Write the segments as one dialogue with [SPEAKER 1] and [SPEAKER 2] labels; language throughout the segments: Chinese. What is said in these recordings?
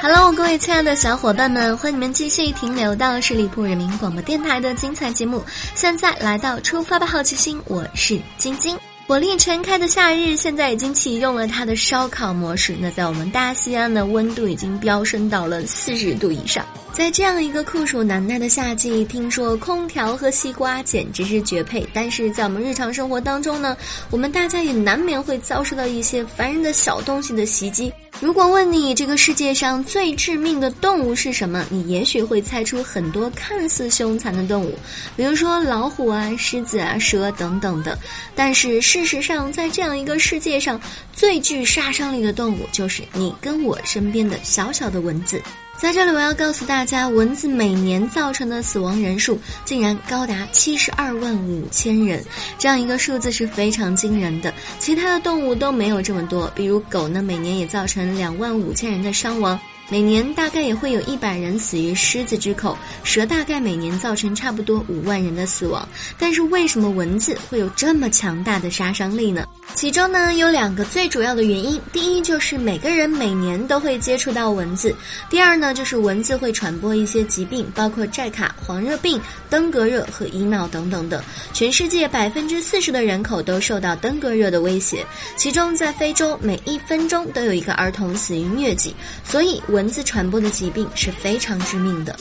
[SPEAKER 1] Hello，各位亲爱的小伙伴们，欢迎你们继续停留到十里铺人民广播电台的精彩节目。现在来到出发吧，好奇心，我是晶晶。火力全开的夏日，现在已经启用了它的烧烤模式。那在我们大西安的温度已经飙升到了四十度以上。在这样一个酷暑难耐的夏季，听说空调和西瓜简直是绝配。但是在我们日常生活当中呢，我们大家也难免会遭受到一些烦人的小东西的袭击。如果问你这个世界上最致命的动物是什么，你也许会猜出很多看似凶残的动物，比如说老虎啊、狮子啊、蛇等等的。但是事实上，在这样一个世界上，最具杀伤力的动物就是你跟我身边的小小的蚊子。在这里，我要告诉大家，蚊子每年造成的死亡人数竟然高达七十二万五千人，这样一个数字是非常惊人的。其他的动物都没有这么多，比如狗呢，每年也造成两万五千人的伤亡。每年大概也会有一百人死于狮子之口，蛇大概每年造成差不多五万人的死亡。但是为什么蚊子会有这么强大的杀伤力呢？其中呢有两个最主要的原因，第一就是每个人每年都会接触到蚊子，第二呢就是蚊子会传播一些疾病，包括寨卡、黄热病、登革热和乙脑等等的。全世界百分之四十的人口都受到登革热的威胁，其中在非洲每一分钟都有一个儿童死于疟疾，所以蚊子传播的疾病是非常致命的。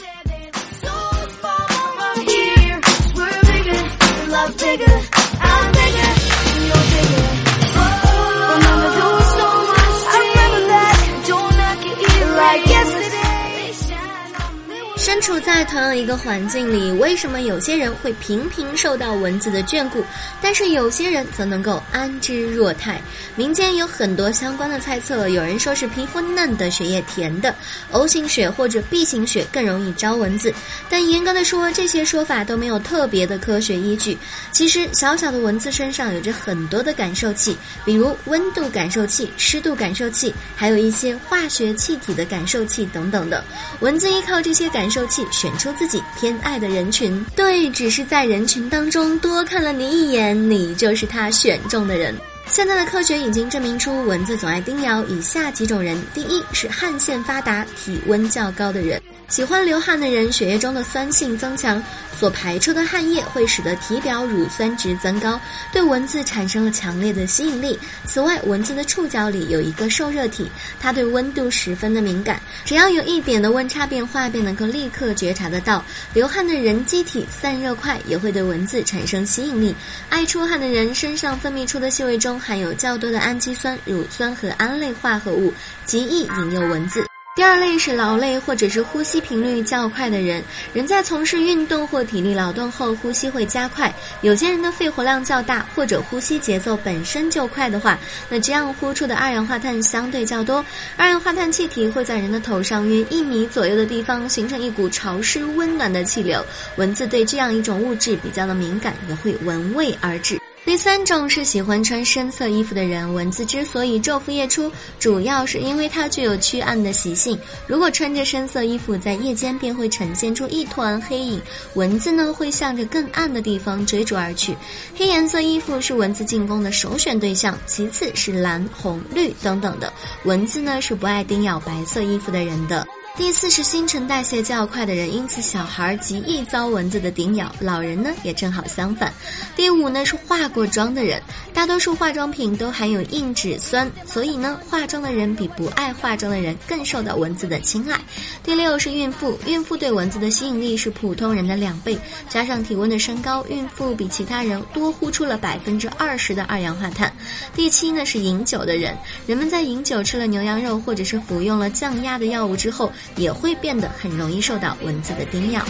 [SPEAKER 1] 身处在同样一个环境里，为什么有些人会频频受到蚊子的眷顾，但是有些人则能够安之若泰？民间有很多相关的猜测，有人说是皮肤嫩的、血液甜的，O 型血或者 B 型血更容易招蚊子。但严格的说，这些说法都没有特别的科学依据。其实，小小的蚊子身上有着很多的感受器，比如温度感受器、湿度感受器，还有一些化学气体的感受器等等的。蚊子依靠这些感受。器选出自己偏爱的人群，对，只是在人群当中多看了你一眼，你就是他选中的人。现在的科学已经证明出，蚊子总爱叮咬以下几种人：第一是汗腺发达、体温较高的人。喜欢流汗的人，血液中的酸性增强，所排出的汗液会使得体表乳酸值增高，对蚊子产生了强烈的吸引力。此外，蚊子的触角里有一个受热体，它对温度十分的敏感，只要有一点的温差变化，便能够立刻觉察得到。流汗的人机体散热快，也会对蚊子产生吸引力。爱出汗的人身上分泌出的气味中含有较多的氨基酸、乳酸和胺类化合物，极易引诱蚊子。第二类是劳累或者是呼吸频率较快的人，人在从事运动或体力劳动后，呼吸会加快。有些人的肺活量较大，或者呼吸节奏本身就快的话，那这样呼出的二氧化碳相对较多。二氧化碳气体会在人的头上约一米左右的地方形成一股潮湿温暖的气流，蚊子对这样一种物质比较的敏感，也会闻味而至。第三种是喜欢穿深色衣服的人，蚊子之所以昼伏夜出，主要是因为它具有驱暗的习性。如果穿着深色衣服，在夜间便会呈现出一团黑影，蚊子呢会向着更暗的地方追逐而去。黑颜色衣服是蚊子进攻的首选对象，其次是蓝、红、绿等等的。蚊子呢是不爱叮咬白色衣服的人的。第四是新陈代谢较快的人，因此小孩极易遭蚊子的叮咬，老人呢也正好相反。第五呢是化过妆的人，大多数化妆品都含有硬脂酸，所以呢化妆的人比不爱化妆的人更受到蚊子的青睐。第六是孕妇，孕妇对蚊子的吸引力是普通人的两倍，加上体温的升高，孕妇比其他人多呼出了百分之二十的二氧化碳。第七呢是饮酒的人，人们在饮酒吃了牛羊肉或者是服用了降压的药物之后。也会变得很容易受到蚊子的叮咬。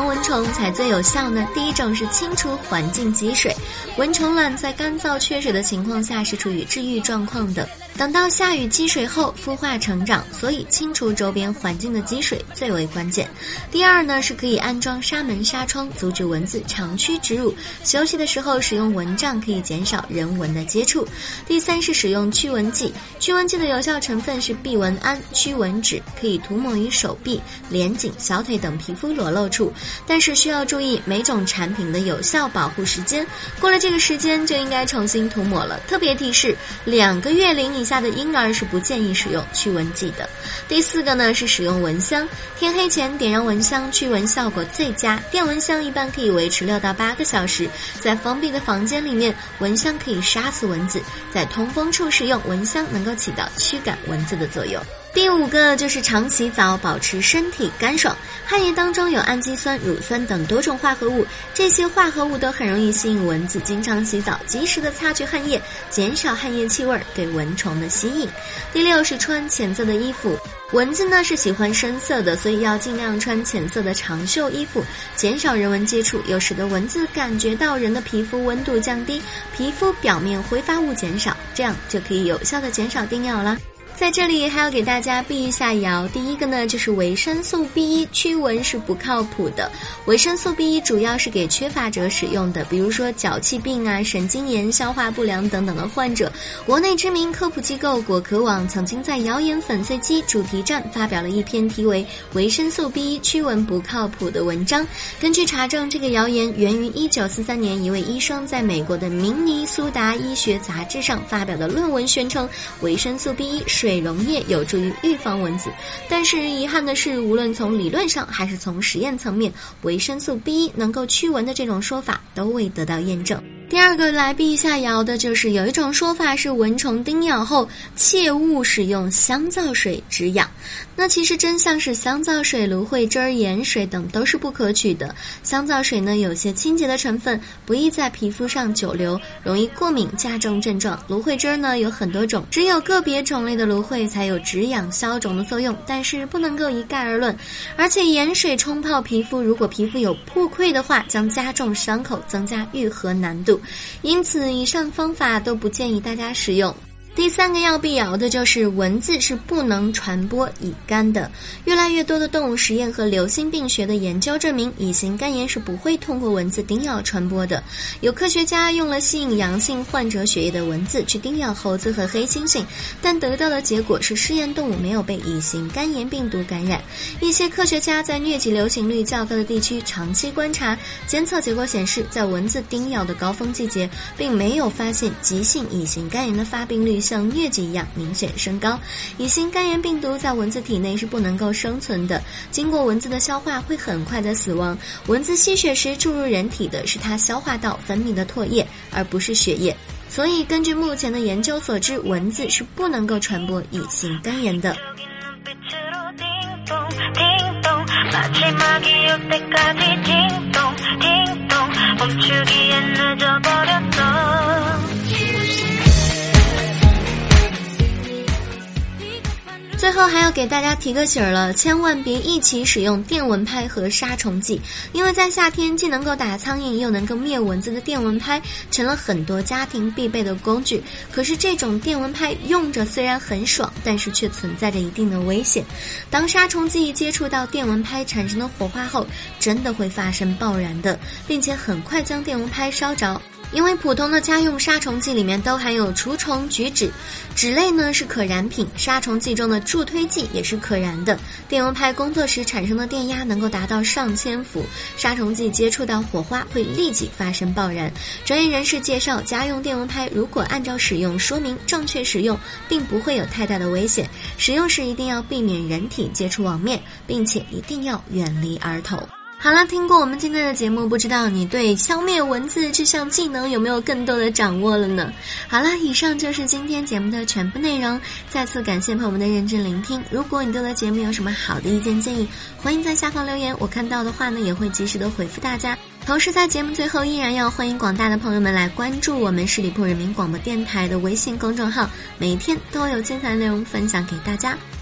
[SPEAKER 1] 防蚊虫才最有效呢？第一种是清除环境积水，蚊虫卵在干燥缺水的情况下是处于治愈状况的。等到下雨积水后孵化成长，所以清除周边环境的积水最为关键。第二呢，是可以安装纱门纱窗，阻止蚊子长驱直入。休息的时候使用蚊帐，可以减少人蚊的接触。第三是使用驱蚊剂，驱蚊剂的有效成分是避蚊胺、驱蚊酯，可以涂抹于手臂、脸颈、小腿等皮肤裸露处。但是需要注意每种产品的有效保护时间，过了这个时间就应该重新涂抹了。特别提示：两个月龄以下的婴儿是不建议使用驱蚊剂的。第四个呢是使用蚊香，天黑前点燃蚊香，驱蚊效果最佳。电蚊香一般可以维持六到八个小时，在封闭的房间里面，蚊香可以杀死蚊子；在通风处使用蚊香，能够起到驱赶蚊子的作用。第五个就是常洗澡，保持身体干爽。汗液当中有氨基酸、乳酸等多种化合物，这些化合物都很容易吸引蚊子。经常洗澡，及时的擦去汗液，减少汗液气味对蚊虫的吸引。第六是穿浅色的衣服，蚊子呢是喜欢深色的，所以要尽量穿浅色的长袖衣服，减少人文接触，又使得蚊子感觉到人的皮肤温度降低，皮肤表面挥发物减少，这样就可以有效的减少叮咬了。在这里还要给大家避一下谣。第一个呢，就是维生素 B 一驱蚊是不靠谱的。维生素 B 一主要是给缺乏者使用的，比如说脚气病啊、神经炎、消化不良等等的患者。国内知名科普机构果壳网曾经在谣言粉碎机主题站发表了一篇题为《维生素 B 一驱蚊不靠谱》的文章。根据查证，这个谣言源于1943年一位医生在美国的明尼苏达医学杂志上发表的论文，宣称维生素 B 一水。美容液有助于预防蚊子，但是遗憾的是，无论从理论上还是从实验层面，维生素 B 能够驱蚊的这种说法都未得到验证。第二个来避一下谣的就是有一种说法是蚊虫叮咬后切勿使用香皂水止痒，那其实真相是香皂水、芦荟汁儿、盐水等都是不可取的。香皂水呢有些清洁的成分，不易在皮肤上久留，容易过敏加重症状。芦荟汁儿呢有很多种，只有个别种类的芦荟才有止痒消肿的作用，但是不能够一概而论。而且盐水冲泡皮肤，如果皮肤有破溃的话，将加重伤口，增加愈合难度。因此，以上方法都不建议大家使用。第三个要辟谣的就是蚊子是不能传播乙肝的。越来越多的动物实验和流行病学的研究证明，乙型肝炎是不会通过蚊子叮咬传播的。有科学家用了吸引阳性患者血液的蚊子去叮咬猴子和黑猩猩，但得到的结果是试验动物没有被乙型肝炎病毒感染。一些科学家在疟疾流行率较高的地区长期观察，监测结果显示，在蚊子叮咬的高峰季节，并没有发现急性乙型肝炎的发病率。像疟疾一样明显升高，乙型肝炎病毒在蚊子体内是不能够生存的，经过蚊子的消化会很快的死亡。蚊子吸血时注入人体的是它消化道分泌的唾液，而不是血液。所以根据目前的研究所知，蚊子是不能够传播乙型肝炎的。最后还要给大家提个醒儿了，千万别一起使用电蚊拍和杀虫剂，因为在夏天既能够打苍蝇又能够灭蚊子的电蚊拍，成了很多家庭必备的工具。可是这种电蚊拍用着虽然很爽，但是却存在着一定的危险。当杀虫剂接触到电蚊拍产生的火花后，真的会发生爆燃的，并且很快将电蚊拍烧着。因为普通的家用杀虫剂里面都含有除虫菊酯，酯类呢是可燃品，杀虫剂中的助推剂也是可燃的。电蚊拍工作时产生的电压能够达到上千伏，杀虫剂接触到火花会立即发生爆燃。专业人士介绍，家用电蚊拍如果按照使用说明正确使用，并不会有太大的危险。使用时一定要避免人体接触网面，并且一定要远离儿童。好了，听过我们今天的节目，不知道你对消灭蚊子这项技能有没有更多的掌握了呢？好了，以上就是今天节目的全部内容。再次感谢朋友们的认真聆听。如果你对的节目有什么好的意见建议，欢迎在下方留言，我看到的话呢也会及时的回复大家。同时在节目最后，依然要欢迎广大的朋友们来关注我们十里铺人民广播电台的微信公众号，每天都有精彩内容分享给大家。